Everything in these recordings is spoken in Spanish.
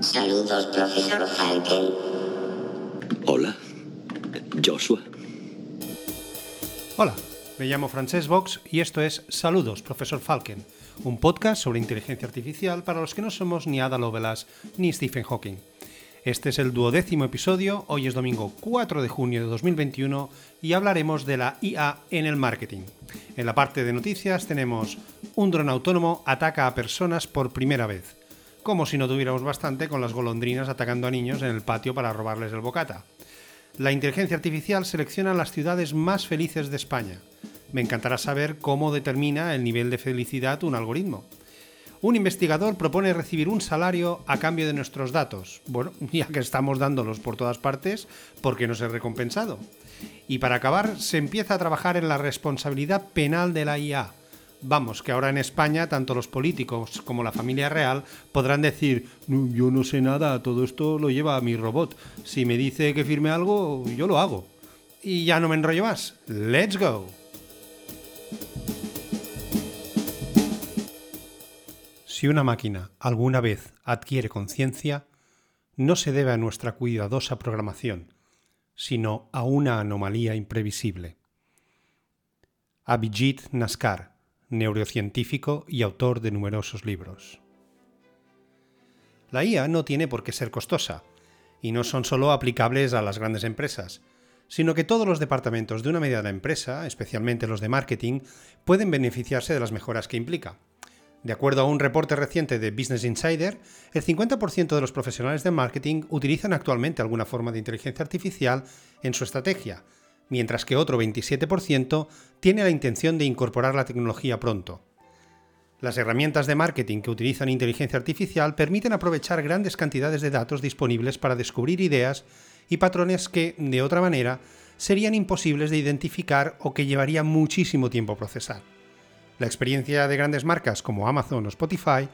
Saludos, profesor Falken. Hola, Joshua. Hola, me llamo Francesc Vox y esto es Saludos, profesor Falken, un podcast sobre inteligencia artificial para los que no somos ni Ada Lovelace ni Stephen Hawking. Este es el duodécimo episodio, hoy es domingo 4 de junio de 2021 y hablaremos de la IA en el marketing. En la parte de noticias tenemos un dron autónomo ataca a personas por primera vez, como si no tuviéramos bastante con las golondrinas atacando a niños en el patio para robarles el bocata. La inteligencia artificial selecciona las ciudades más felices de España. Me encantará saber cómo determina el nivel de felicidad un algoritmo. Un investigador propone recibir un salario a cambio de nuestros datos. Bueno, ya que estamos dándolos por todas partes, ¿por qué no ser recompensado? Y para acabar, se empieza a trabajar en la responsabilidad penal de la IA. Vamos, que ahora en España tanto los políticos como la familia real podrán decir, "No, yo no sé nada, todo esto lo lleva mi robot. Si me dice que firme algo, yo lo hago. Y ya no me enrollo más. ¡Let's go! Si una máquina alguna vez adquiere conciencia, no se debe a nuestra cuidadosa programación, sino a una anomalía imprevisible. Abhijit Naskar, neurocientífico y autor de numerosos libros. La IA no tiene por qué ser costosa, y no son solo aplicables a las grandes empresas, sino que todos los departamentos de una mediana empresa, especialmente los de marketing, pueden beneficiarse de las mejoras que implica. De acuerdo a un reporte reciente de Business Insider, el 50% de los profesionales de marketing utilizan actualmente alguna forma de inteligencia artificial en su estrategia, mientras que otro 27% tiene la intención de incorporar la tecnología pronto. Las herramientas de marketing que utilizan inteligencia artificial permiten aprovechar grandes cantidades de datos disponibles para descubrir ideas y patrones que, de otra manera, serían imposibles de identificar o que llevaría muchísimo tiempo procesar. La experiencia de grandes marcas como Amazon o Spotify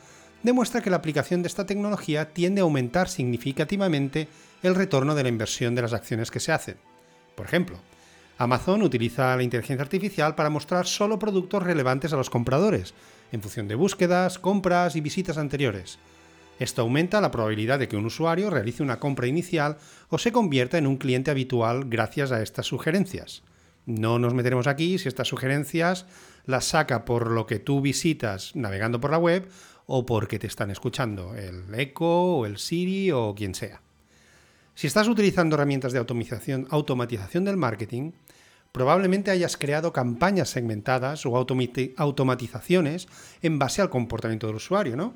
demuestra que la aplicación de esta tecnología tiende a aumentar significativamente el retorno de la inversión de las acciones que se hacen. Por ejemplo, Amazon utiliza la inteligencia artificial para mostrar solo productos relevantes a los compradores, en función de búsquedas, compras y visitas anteriores. Esto aumenta la probabilidad de que un usuario realice una compra inicial o se convierta en un cliente habitual gracias a estas sugerencias. No nos meteremos aquí si estas sugerencias las saca por lo que tú visitas navegando por la web o porque te están escuchando, el Echo o el Siri o quien sea. Si estás utilizando herramientas de automatización, del marketing, probablemente hayas creado campañas segmentadas o automatizaciones en base al comportamiento del usuario, ¿no?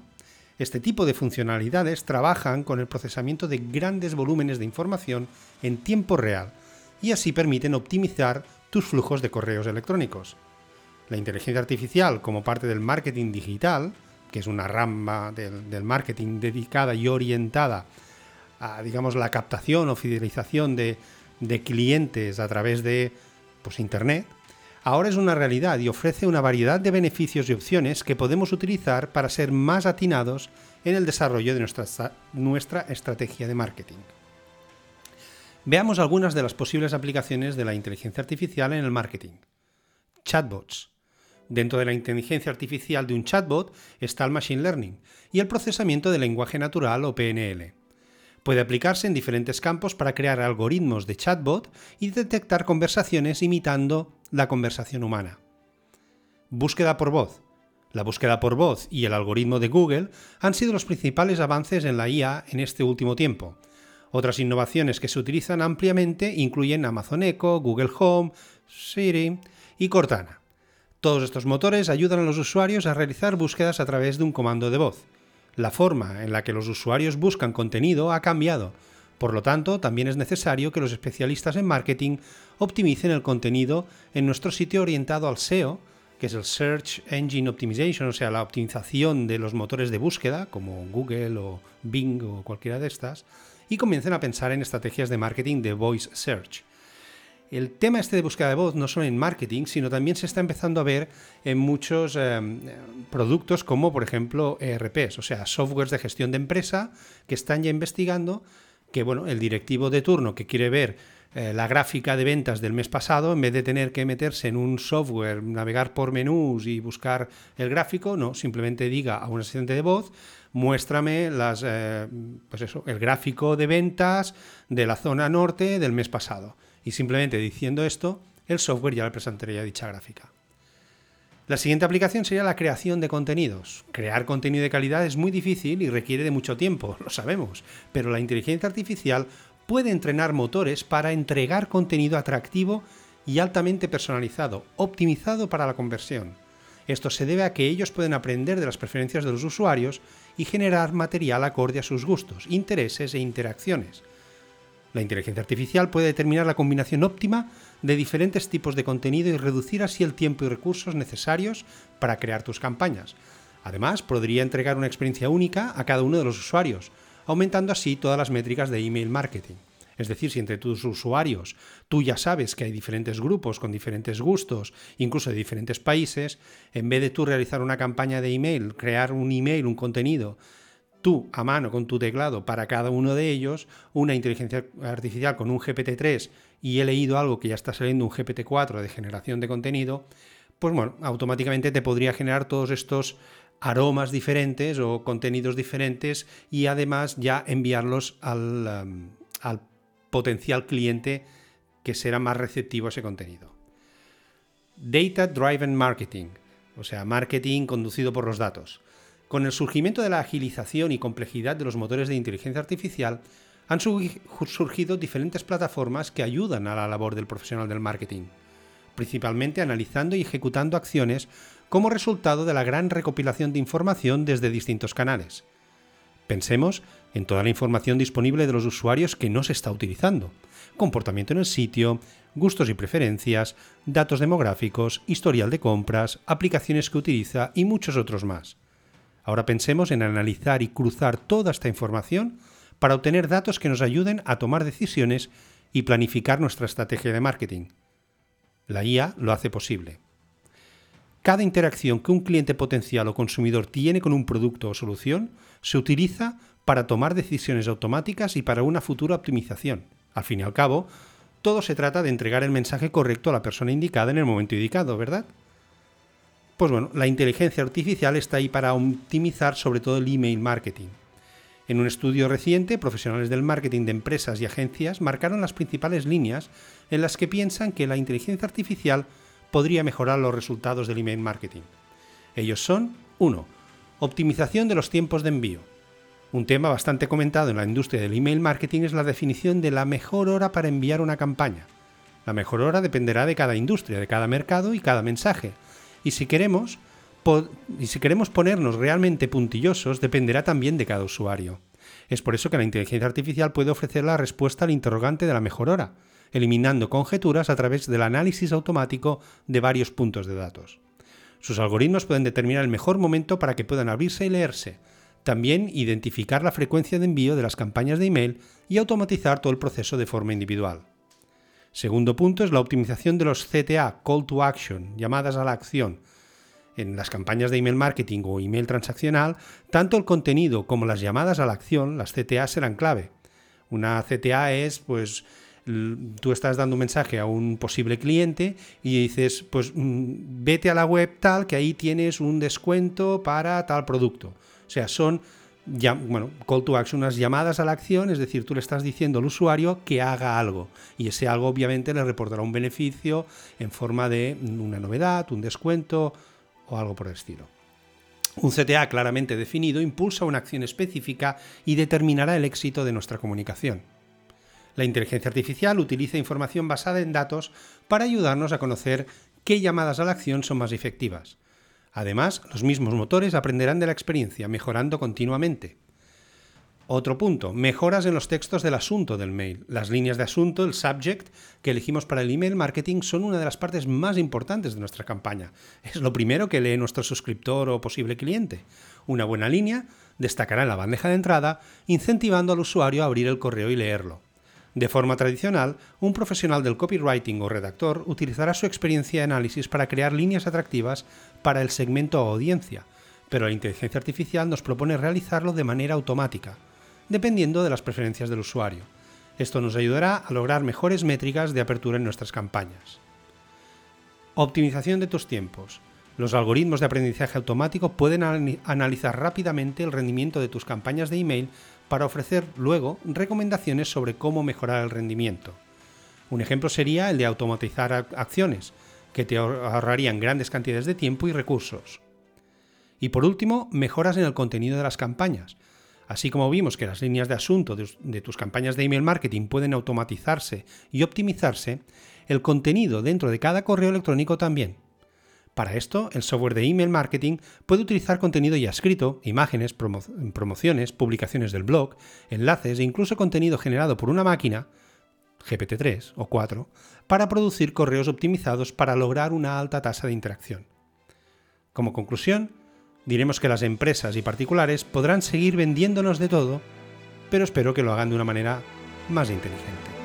Este tipo de funcionalidades trabajan con el procesamiento de grandes volúmenes de información en tiempo real y así permiten optimizar tus flujos de correos electrónicos. La inteligencia artificial como parte del marketing digital, que es una rama del, marketing dedicada y orientada a, digamos, la captación o fidelización de, de clientes a través de pues, Internet, ahora es una realidad y ofrece una variedad de beneficios y opciones que podemos utilizar para ser más atinados en el desarrollo de nuestra, nuestra estrategia de marketing. Veamos algunas de las posibles aplicaciones de la inteligencia artificial en el marketing. Chatbots. Dentro de la inteligencia artificial de un chatbot está el Machine Learning y el procesamiento de lenguaje natural o PNL. Puede aplicarse en diferentes campos para crear algoritmos de chatbot y detectar conversaciones imitando la conversación humana. Búsqueda por voz. La búsqueda por voz y el algoritmo de Google han sido los principales avances en la IA en este último tiempo, otras innovaciones que se utilizan ampliamente incluyen Amazon Echo, Google Home, Siri y Cortana. Todos estos motores ayudan a los usuarios a realizar búsquedas a través de un comando de voz. La forma en la que los usuarios buscan contenido ha cambiado. Por lo tanto, también es necesario que los especialistas en marketing optimicen el contenido en nuestro sitio orientado al SEO, que es el Search Engine Optimization, o sea, la optimización de los motores de búsqueda, como Google o Bing o cualquiera de estas, y comiencen a pensar en estrategias de marketing de voice search. El tema este de búsqueda de voz no solo en marketing, sino también se está empezando a ver en muchos em, productos como por ejemplo ERPs, o sea, softwares de gestión de empresa que están ya investigando que bueno, el directivo de turno que quiere ver eh, la gráfica de ventas del mes pasado, en vez de tener que meterse en un software, navegar por menús y buscar el gráfico, no, simplemente diga a un asistente de voz, muéstrame las, eh, pues el gráfico de ventas de la zona norte del mes pasado. Y simplemente diciendo esto, el software ya le presentaría dicha gráfica. La siguiente aplicación sería la creación de contenidos. Crear contenido de calidad es muy difícil y requiere de mucho tiempo, lo sabemos, pero la inteligencia artificial puede entrenar motores para entregar contenido atractivo y altamente personalizado, optimizado para la conversión. Esto se debe a que ellos pueden aprender de las preferencias de los usuarios y generar material acorde a sus gustos, intereses e interacciones. La inteligencia artificial puede determinar la combinación óptima de diferentes tipos de contenido y reducir así el tiempo y recursos necesarios para crear tus campañas. Además, podría entregar una experiencia única a cada uno de los usuarios, aumentando así todas las métricas de email marketing. Es decir, si entre tus usuarios tú ya sabes que hay diferentes grupos con diferentes gustos, incluso de diferentes países, en vez de tú realizar una campaña de email, crear un email, un contenido, tú a mano con tu teclado para cada uno de ellos, una inteligencia artificial con un GPT-3 y he leído algo que ya está saliendo un GPT-4 de generación de contenido, pues bueno, automáticamente te podría generar todos estos aromas diferentes o contenidos diferentes y además ya enviarlos al, um, al potencial cliente que será más receptivo a ese contenido. Data Driven Marketing, o sea, marketing conducido por los datos. Con el surgimiento de la agilización y complejidad de los motores de inteligencia artificial, han surgido diferentes plataformas que ayudan a la labor del profesional del marketing, principalmente analizando y ejecutando acciones como resultado de la gran recopilación de información desde distintos canales. Pensemos en toda la información disponible de los usuarios que no se está utilizando, comportamiento en el sitio, gustos y preferencias, datos demográficos, historial de compras, aplicaciones que utiliza y muchos otros más. Ahora pensemos en analizar y cruzar toda esta información para obtener datos que nos ayuden a tomar decisiones y planificar nuestra estrategia de marketing. La IA lo hace posible. Cada interacción que un cliente potencial o consumidor tiene con un producto o solución se utiliza para tomar decisiones automáticas y para una futura optimización. Al fin y al cabo, todo se trata de entregar el mensaje correcto a la persona indicada en el momento indicado, ¿verdad? Pues bueno, la inteligencia artificial está ahí para optimizar sobre todo el email marketing. En un estudio reciente, profesionales del marketing de empresas y agencias marcaron las principales líneas en las que piensan que la inteligencia artificial podría mejorar los resultados del email marketing. Ellos son 1. Optimización de los tiempos de envío. Un tema bastante comentado en la industria del email marketing es la definición de la mejor hora para enviar una campaña. La mejor hora dependerá de cada industria, de cada mercado y cada mensaje. Y si queremos, y si queremos ponernos realmente puntillosos, dependerá también de cada usuario. Es por eso que la inteligencia artificial puede ofrecer la respuesta al interrogante de la mejor hora, eliminando conjeturas a través del análisis automático de varios puntos de datos. Sus algoritmos pueden determinar el mejor momento para que puedan abrirse y leerse, también identificar la frecuencia de envío de las campañas de email y automatizar todo el proceso de forma individual. Segundo punto es la optimización de los CTA, Call to Action, llamadas a la acción. En las campañas de email marketing o email transaccional, tanto el contenido como las llamadas a la acción, las CTA serán clave. Una CTA es pues tú estás dando un mensaje a un posible cliente y dices, pues mm, vete a la web tal, que ahí tienes un descuento para tal producto. O sea, son bueno, call to action, unas llamadas a la acción, es decir, tú le estás diciendo al usuario que haga algo y ese algo obviamente le reportará un beneficio en forma de una novedad, un descuento o algo por el estilo. Un CTA claramente definido impulsa una acción específica y determinará el éxito de nuestra comunicación. La inteligencia artificial utiliza información basada en datos para ayudarnos a conocer qué llamadas a la acción son más efectivas. Además, los mismos motores aprenderán de la experiencia, mejorando continuamente. Otro punto, mejoras en los textos del asunto del mail. Las líneas de asunto, el subject, que elegimos para el email marketing son una de las partes más importantes de nuestra campaña. Es lo primero que lee nuestro suscriptor o posible cliente. Una buena línea destacará en la bandeja de entrada, incentivando al usuario a abrir el correo y leerlo. De forma tradicional, un profesional del copywriting o redactor utilizará su experiencia de análisis para crear líneas atractivas para el segmento o audiencia, pero la inteligencia artificial nos propone realizarlo de manera automática, dependiendo de las preferencias del usuario. Esto nos ayudará a lograr mejores métricas de apertura en nuestras campañas. Optimización de tus tiempos. Los algoritmos de aprendizaje automático pueden analizar rápidamente el rendimiento de tus campañas de email para ofrecer luego recomendaciones sobre cómo mejorar el rendimiento. Un ejemplo sería el de automatizar acciones, que te ahorrarían grandes cantidades de tiempo y recursos. Y por último, mejoras en el contenido de las campañas. Así como vimos que las líneas de asunto de, tus campañas de email marketing pueden automatizarse y optimizarse, el contenido dentro de cada correo electrónico también. Para esto, el software de email marketing puede utilizar contenido ya escrito, imágenes, promociones, publicaciones del blog, enlaces e incluso contenido generado por una máquina, GPT-3 o 4, para producir correos optimizados para lograr una alta tasa de interacción. Como conclusión, diremos que las empresas y particulares podrán seguir vendiéndonos de todo, pero espero que lo hagan de una manera más inteligente.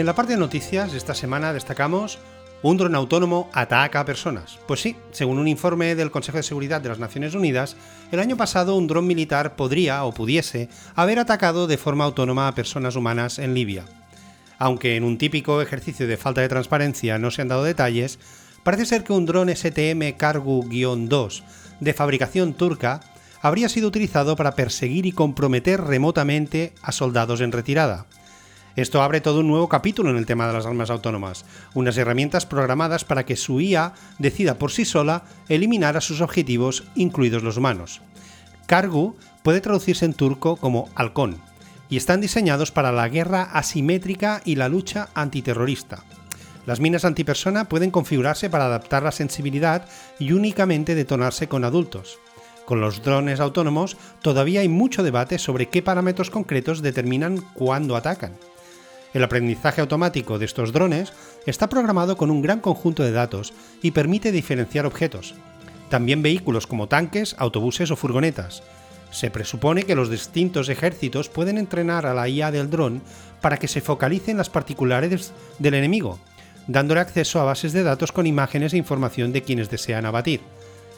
En la parte de noticias, esta semana destacamos un dron autónomo ataca a personas. Pues sí, según un informe del Consejo de Seguridad de las Naciones Unidas, el año pasado un dron militar podría o pudiese haber atacado de forma autónoma a personas humanas en Libia. Aunque en un típico ejercicio de falta de transparencia no se han dado detalles, parece ser que un dron STM Cargo-2 de fabricación turca habría sido utilizado para perseguir y comprometer remotamente a soldados en retirada. Esto abre todo un nuevo capítulo en el tema de las armas autónomas, unas herramientas programadas para que su IA decida por sí sola eliminar a sus objetivos, incluidos los humanos. Kargu puede traducirse en turco como halcón, y están diseñados para la guerra asimétrica y la lucha antiterrorista. Las minas antipersona pueden configurarse para adaptar la sensibilidad y únicamente detonarse con adultos. Con los drones autónomos todavía hay mucho debate sobre qué parámetros concretos determinan cuándo atacan. El aprendizaje automático de estos drones está programado con un gran conjunto de datos y permite diferenciar objetos, también vehículos como tanques, autobuses o furgonetas. Se presupone que los distintos ejércitos pueden entrenar a la IA del dron para que se focalice en las particularidades del enemigo, dándole acceso a bases de datos con imágenes e información de quienes desean abatir.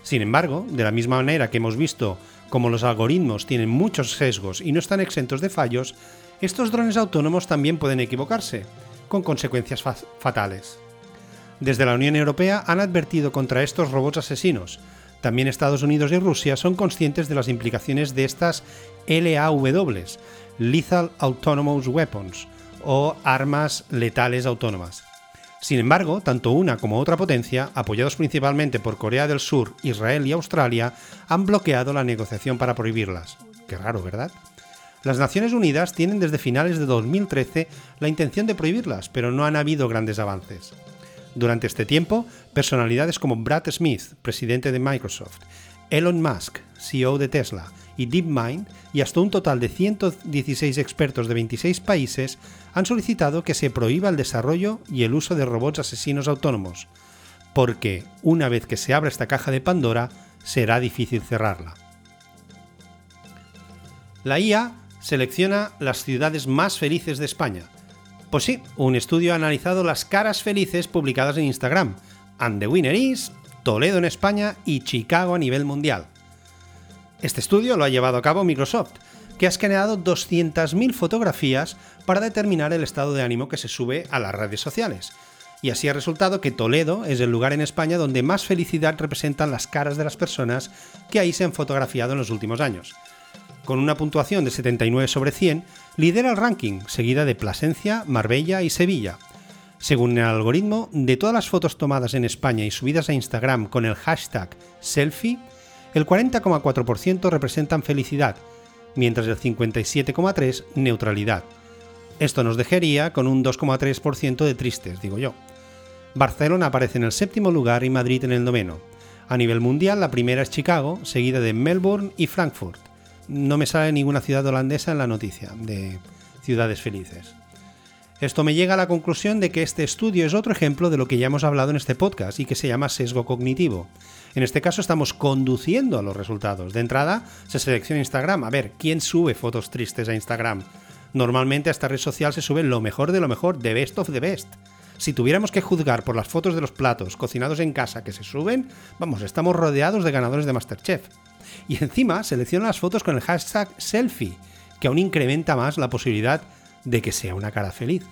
Sin embargo, de la misma manera que hemos visto como los algoritmos tienen muchos sesgos y no están exentos de fallos, estos drones autónomos también pueden equivocarse, con consecuencias fatales. Desde la Unión Europea han advertido contra estos robots asesinos. También Estados Unidos y Rusia son conscientes de las implicaciones de estas LAW, Lethal Autonomous Weapons, o armas letales autónomas. Sin embargo, tanto una como otra potencia, apoyados principalmente por Corea del Sur, Israel y Australia, han bloqueado la negociación para prohibirlas. Qué raro, ¿verdad? Las Naciones Unidas tienen desde finales de 2013 la intención de prohibirlas, pero no han habido grandes avances. Durante este tiempo, personalidades como Brad Smith, presidente de Microsoft, Elon Musk, CEO de Tesla, y DeepMind, y hasta un total de 116 expertos de 26 países, han solicitado que se prohíba el desarrollo y el uso de robots asesinos autónomos, porque, una vez que se abra esta caja de Pandora, será difícil cerrarla. La IA selecciona las ciudades más felices de España. Pues sí, un estudio ha analizado las caras felices publicadas en Instagram. And winner is Toledo en España y Chicago a nivel mundial. Este estudio lo ha llevado a cabo Microsoft, que ha escaneado 200.000 fotografías para determinar el estado de ánimo que se sube a las redes sociales. Y así ha resultado que Toledo es el lugar en España donde más felicidad representan las caras de las personas que ahí se han fotografiado en los últimos años con una puntuación de 79 sobre 100, lidera el ranking, seguida de Plasencia, Marbella y Sevilla. Según el algoritmo, de todas las fotos tomadas en España y subidas a Instagram con el hashtag selfie, el 40,4% representan felicidad, mientras el 57,3% neutralidad. Esto nos dejaría con un 2,3% de tristes, digo yo. Barcelona aparece en el séptimo lugar y Madrid en el noveno. A nivel mundial, la primera es Chicago, seguida de Melbourne y Frankfurt no me sale ninguna ciudad holandesa en la noticia de ciudades felices. Esto me llega a la conclusión de que este estudio es otro ejemplo de lo que ya hemos hablado en este podcast y que se llama sesgo cognitivo. En este caso estamos conduciendo a los resultados. De entrada, se selecciona Instagram. A ver, ¿quién sube fotos tristes a Instagram? Normalmente a esta red social se sube lo mejor de lo mejor, the best of the best. Si tuviéramos que juzgar por las fotos de los platos cocinados en casa que se suben, vamos, estamos rodeados de ganadores de Masterchef. Y encima selecciona las fotos con el hashtag selfie, que aún incrementa más la posibilidad de que sea una cara feliz.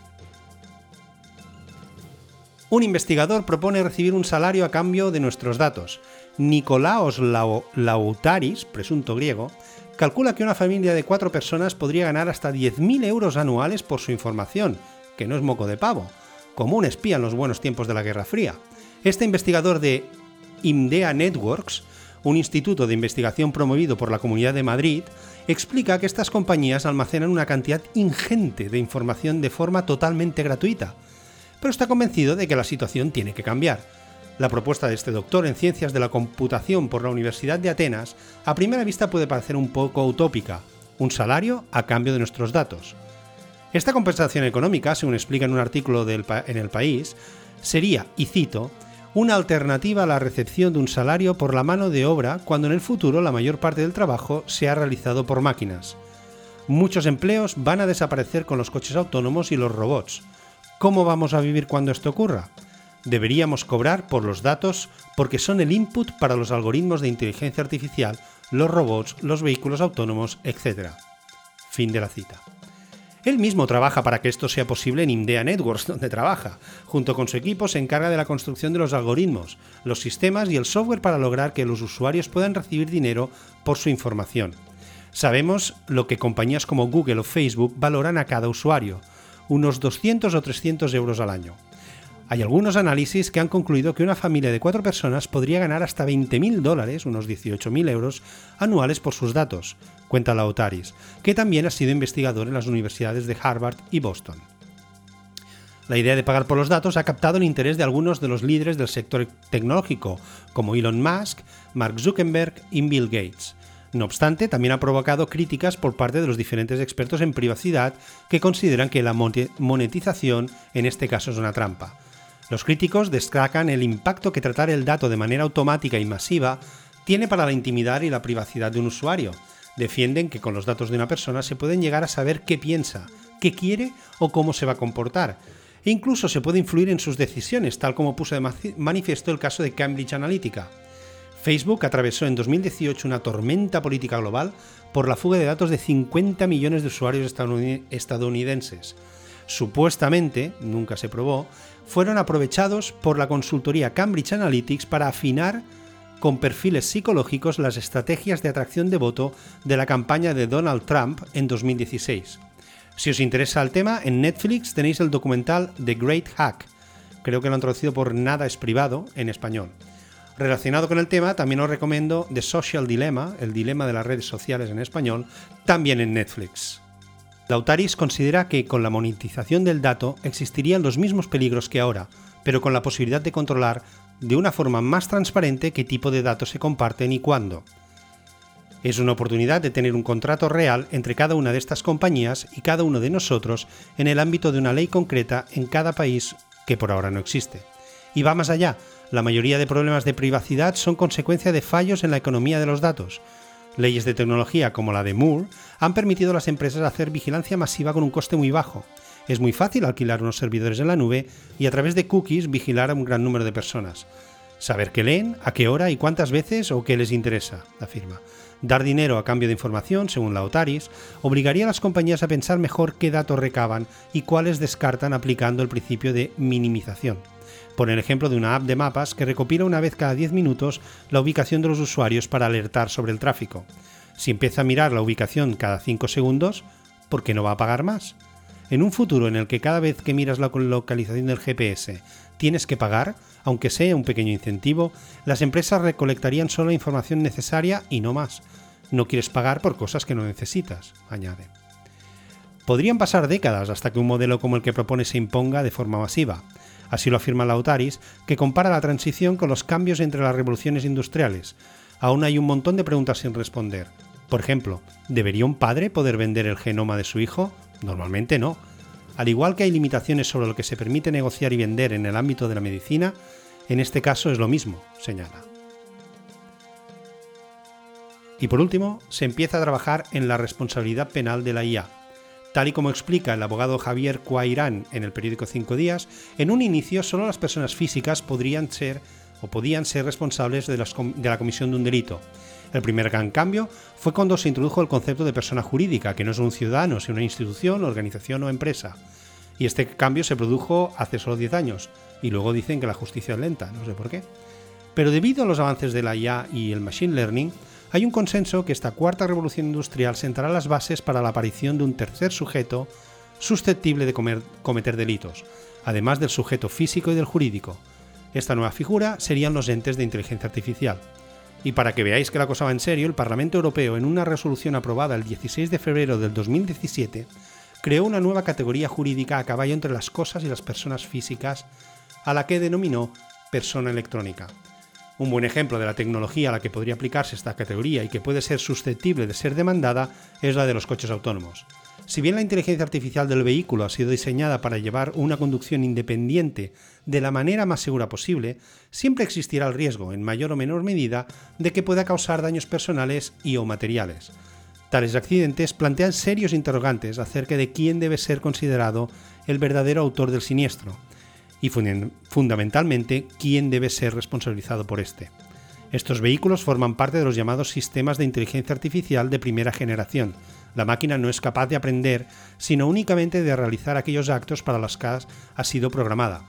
Un investigador propone recibir un salario a cambio de nuestros datos. Nicolaos Lautaris, presunto griego, calcula que una familia de cuatro personas podría ganar hasta 10.000 euros anuales por su información, que no es moco de pavo, como un espía en los buenos tiempos de la Guerra Fría. Este investigador de Imdea Networks, un instituto de investigación promovido por la Comunidad de Madrid, explica que estas compañías almacenan una cantidad ingente de información de forma totalmente gratuita, pero está convencido de que la situación tiene que cambiar. La propuesta de este doctor en ciencias de la computación por la Universidad de Atenas a primera vista puede parecer un poco utópica, un salario a cambio de nuestros datos. Esta compensación económica, según explica en un artículo en el país, sería, y cito, una alternativa a la recepción de un salario por la mano de obra cuando en el futuro la mayor parte del trabajo sea realizado por máquinas. Muchos empleos van a desaparecer con los coches autónomos y los robots. ¿Cómo vamos a vivir cuando esto ocurra? Deberíamos cobrar por los datos porque son el input para los algoritmos de inteligencia artificial, los robots, los vehículos autónomos, etc. Fin de la cita. Él mismo trabaja para que esto sea posible en Indea Networks, donde trabaja. Junto con su equipo se encarga de la construcción de los algoritmos, los sistemas y el software para lograr que los usuarios puedan recibir dinero por su información. Sabemos lo que compañías como Google o Facebook valoran a cada usuario, unos 200 o 300 euros al año. Hay algunos análisis que han concluido que una familia de cuatro personas podría ganar hasta 20.000 dólares, unos 18.000 euros, anuales por sus datos, cuenta Lautaris, que también ha sido investigador en las universidades de Harvard y Boston. La idea de pagar por los datos ha captado el interés de algunos de los líderes del sector tecnológico, como Elon Musk, Mark Zuckerberg y Bill Gates. No obstante, también ha provocado críticas por parte de los diferentes expertos en privacidad que consideran que la monetización en este caso es una trampa. Los críticos destacan el impacto que tratar el dato de manera automática y masiva tiene para la intimidad y la privacidad de un usuario. Defienden que con los datos de una persona se pueden llegar a saber qué piensa, qué quiere o cómo se va a comportar. E incluso se puede influir en sus decisiones, tal como puso de manifiesto el caso de Cambridge Analytica. Facebook atravesó en 2018 una tormenta política global por la fuga de datos de 50 millones de usuarios estadounidenses. Supuestamente, nunca se probó, fueron aprovechados por la consultoría Cambridge Analytics para afinar con perfiles psicológicos las estrategias de atracción de voto de la campaña de Donald Trump en 2016. Si os interesa el tema, en Netflix tenéis el documental The Great Hack. Creo que lo han traducido por Nada es privado en español. Relacionado con el tema, también os recomiendo The Social Dilemma, el dilema de las redes sociales en español, también en Netflix. Lautaris considera que con la monetización del dato existirían los mismos peligros que ahora, pero con la posibilidad de controlar de una forma más transparente qué tipo de datos se comparten y cuándo. Es una oportunidad de tener un contrato real entre cada una de estas compañías y cada uno de nosotros en el ámbito de una ley concreta en cada país que por ahora no existe. Y va más allá, la mayoría de problemas de privacidad son consecuencia de fallos en la economía de los datos. Leyes de tecnología como la de Moore han permitido a las empresas hacer vigilancia masiva con un coste muy bajo. Es muy fácil alquilar unos servidores en la nube y a través de cookies vigilar a un gran número de personas. Saber qué leen, a qué hora y cuántas veces o qué les interesa, afirma. Dar dinero a cambio de información, según la OTARIS, obligaría a las compañías a pensar mejor qué datos recaban y cuáles descartan aplicando el principio de minimización. Por el ejemplo de una app de mapas que recopila una vez cada 10 minutos la ubicación de los usuarios para alertar sobre el tráfico. Si empieza a mirar la ubicación cada 5 segundos, ¿por qué no va a pagar más? En un futuro en el que cada vez que miras la localización del GPS tienes que pagar, aunque sea un pequeño incentivo, las empresas recolectarían solo la información necesaria y no más. No quieres pagar por cosas que no necesitas, añade. Podrían pasar décadas hasta que un modelo como el que propone se imponga de forma masiva, Así lo afirma Lautaris, que compara la transición con los cambios entre las revoluciones industriales. Aún hay un montón de preguntas sin responder. Por ejemplo, ¿debería un padre poder vender el genoma de su hijo? Normalmente no. Al igual que hay limitaciones sobre lo que se permite negociar y vender en el ámbito de la medicina, en este caso es lo mismo, señala. Y por último, se empieza a trabajar en la responsabilidad penal de la IA. Tal y como explica el abogado Javier Cuairán en el periódico Cinco Días, en un inicio solo las personas físicas podrían ser o podían ser responsables de, de la comisión de un delito. El primer gran cambio fue cuando se introdujo el concepto de persona jurídica, que no es un ciudadano, sino una institución, organización o empresa. Y este cambio se produjo hace solo 10 años, y luego dicen que la justicia es lenta, no sé por qué. Pero debido a los avances de la IA y el Machine Learning, hay un consenso que esta cuarta revolución industrial sentará las bases para la aparición de un tercer sujeto susceptible de cometer delitos, además del sujeto físico y del jurídico. Esta nueva figura serían los entes de inteligencia artificial. Y para que veáis que la cosa va en serio, el Parlamento Europeo, en una resolución aprobada el 16 de febrero del 2017, creó una nueva categoría jurídica a caballo entre las cosas y las personas físicas, a la que denominó persona electrónica. Un buen ejemplo de la tecnología a la que podría aplicarse esta categoría y que puede ser susceptible de ser demandada es la de los coches autónomos. Si bien la inteligencia artificial del vehículo ha sido diseñada para llevar una conducción independiente de la manera más segura posible, siempre existirá el riesgo, en mayor o menor medida, de que pueda causar daños personales y o materiales. Tales accidentes plantean serios interrogantes acerca de quién debe ser considerado el verdadero autor del siniestro, y fundamentalmente quién debe ser responsabilizado por este. Estos vehículos forman parte de los llamados sistemas de inteligencia artificial de primera generación. La máquina no es capaz de aprender, sino únicamente de realizar aquellos actos para los que ha sido programada.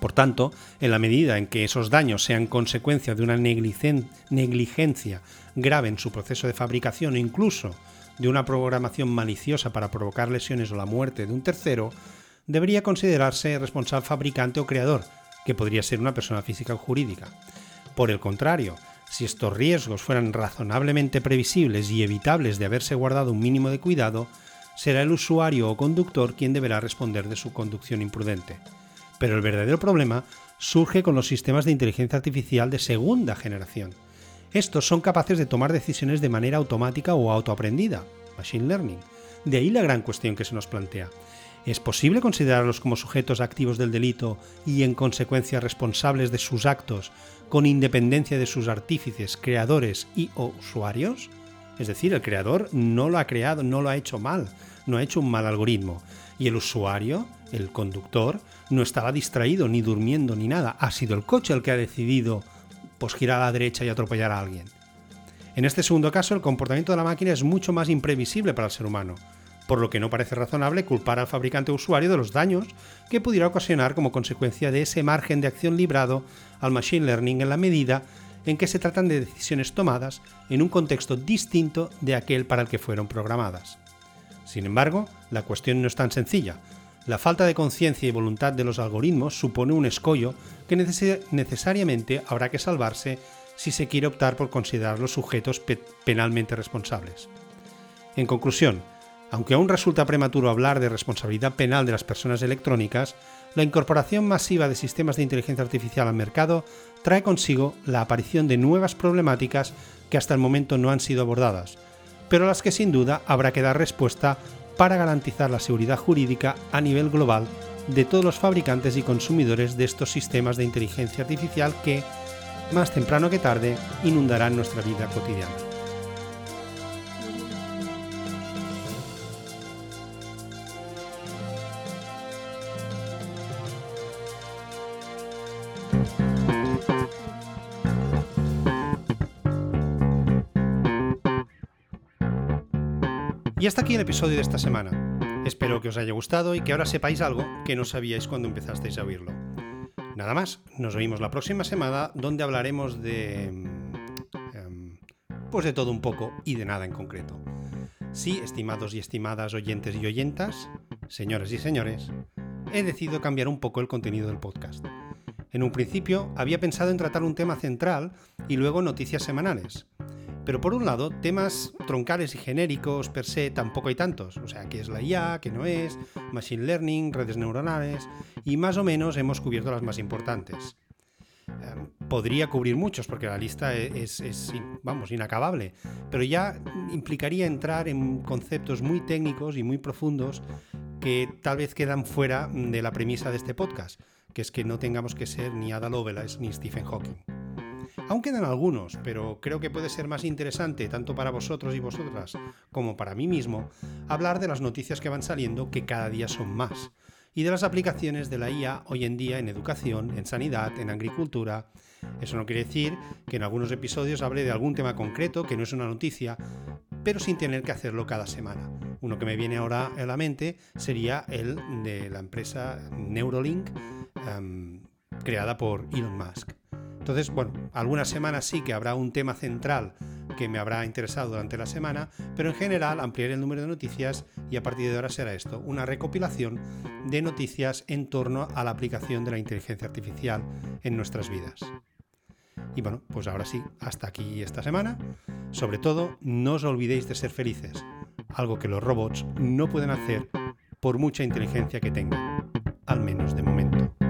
Por tanto, en la medida en que esos daños sean consecuencia de una negligencia grave en su proceso de fabricación o incluso de una programación maliciosa para provocar lesiones o la muerte de un tercero, debería considerarse responsable fabricante o creador, que podría ser una persona física o jurídica. Por el contrario, si estos riesgos fueran razonablemente previsibles y evitables de haberse guardado un mínimo de cuidado, será el usuario o conductor quien deberá responder de su conducción imprudente. Pero el verdadero problema surge con los sistemas de inteligencia artificial de segunda generación. Estos son capaces de tomar decisiones de manera automática o autoaprendida, machine learning. De ahí la gran cuestión que se nos plantea. ¿Es posible considerarlos como sujetos activos del delito y en consecuencia responsables de sus actos con independencia de sus artífices, creadores y usuarios? Es decir, el creador no lo ha creado, no lo ha hecho mal, no ha hecho un mal algoritmo. Y el usuario, el conductor, no estaba distraído, ni durmiendo, ni nada. Ha sido el coche el que ha decidido pues, girar a la derecha y atropellar a alguien. En este segundo caso, el comportamiento de la máquina es mucho más imprevisible para el ser humano por lo que no parece razonable culpar al fabricante usuario de los daños que pudiera ocasionar como consecuencia de ese margen de acción librado al Machine Learning en la medida en que se tratan de decisiones tomadas en un contexto distinto de aquel para el que fueron programadas. Sin embargo, la cuestión no es tan sencilla. La falta de conciencia y voluntad de los algoritmos supone un escollo que necesariamente habrá que salvarse si se quiere optar por considerarlos sujetos penalmente responsables. En conclusión, aunque aún resulta prematuro hablar de responsabilidad penal de las personas electrónicas, la incorporación masiva de sistemas de inteligencia artificial al mercado trae consigo la aparición de nuevas problemáticas que hasta el momento no han sido abordadas, pero a las que sin duda habrá que dar respuesta para garantizar la seguridad jurídica a nivel global de todos los fabricantes y consumidores de estos sistemas de inteligencia artificial que, más temprano que tarde, inundarán nuestra vida cotidiana. Y hasta aquí el episodio de esta semana. Espero que os haya gustado y que ahora sepáis algo que no sabíais cuando empezasteis a oírlo. Nada más, nos oímos la próxima semana donde hablaremos de... Em, pues de todo un poco y de nada en concreto. Sí, estimados y estimadas oyentes y oyentas, señores y señores, he decidido cambiar un poco el contenido del podcast. En un principio había pensado en tratar un tema central y luego noticias semanales. Pero por un lado, temas troncales y genéricos per se tampoco hay tantos. O sea, qué es la IA, qué no es, machine learning, redes neuronales, y más o menos hemos cubierto las más importantes. Em, podría cubrir muchos porque la lista e-, es, es, vamos, inacabable, pero ya implicaría entrar en conceptos muy técnicos y muy profundos que tal vez quedan fuera de la premisa de este podcast, que es que no tengamos que ser ni Ada Lovelace ni Stephen Hawking. Aún quedan algunos, pero creo que puede ser más interesante, tanto para vosotros y vosotras como para mí mismo, hablar de las noticias que van saliendo, que cada día son más, y de las aplicaciones de la IA hoy en día en educación, en sanidad, en agricultura. Eso no quiere decir que en algunos episodios hable de algún tema concreto que no es una noticia, pero sin tener que hacerlo cada semana. Uno que me viene ahora a la mente sería el de la empresa Neuralink, em, creada por Elon Musk. Entonces, bueno, algunas semanas sí que habrá un tema central que me habrá interesado durante la semana, pero en general ampliaré el número de noticias y a partir de ahora será esto, una recopilación de noticias en torno a la aplicación de la inteligencia artificial en nuestras vidas. Y bueno, pues ahora sí, hasta aquí esta semana. Sobre todo, no os olvidéis de ser felices, algo que los robots no pueden hacer por mucha inteligencia que tengan, al menos de momento.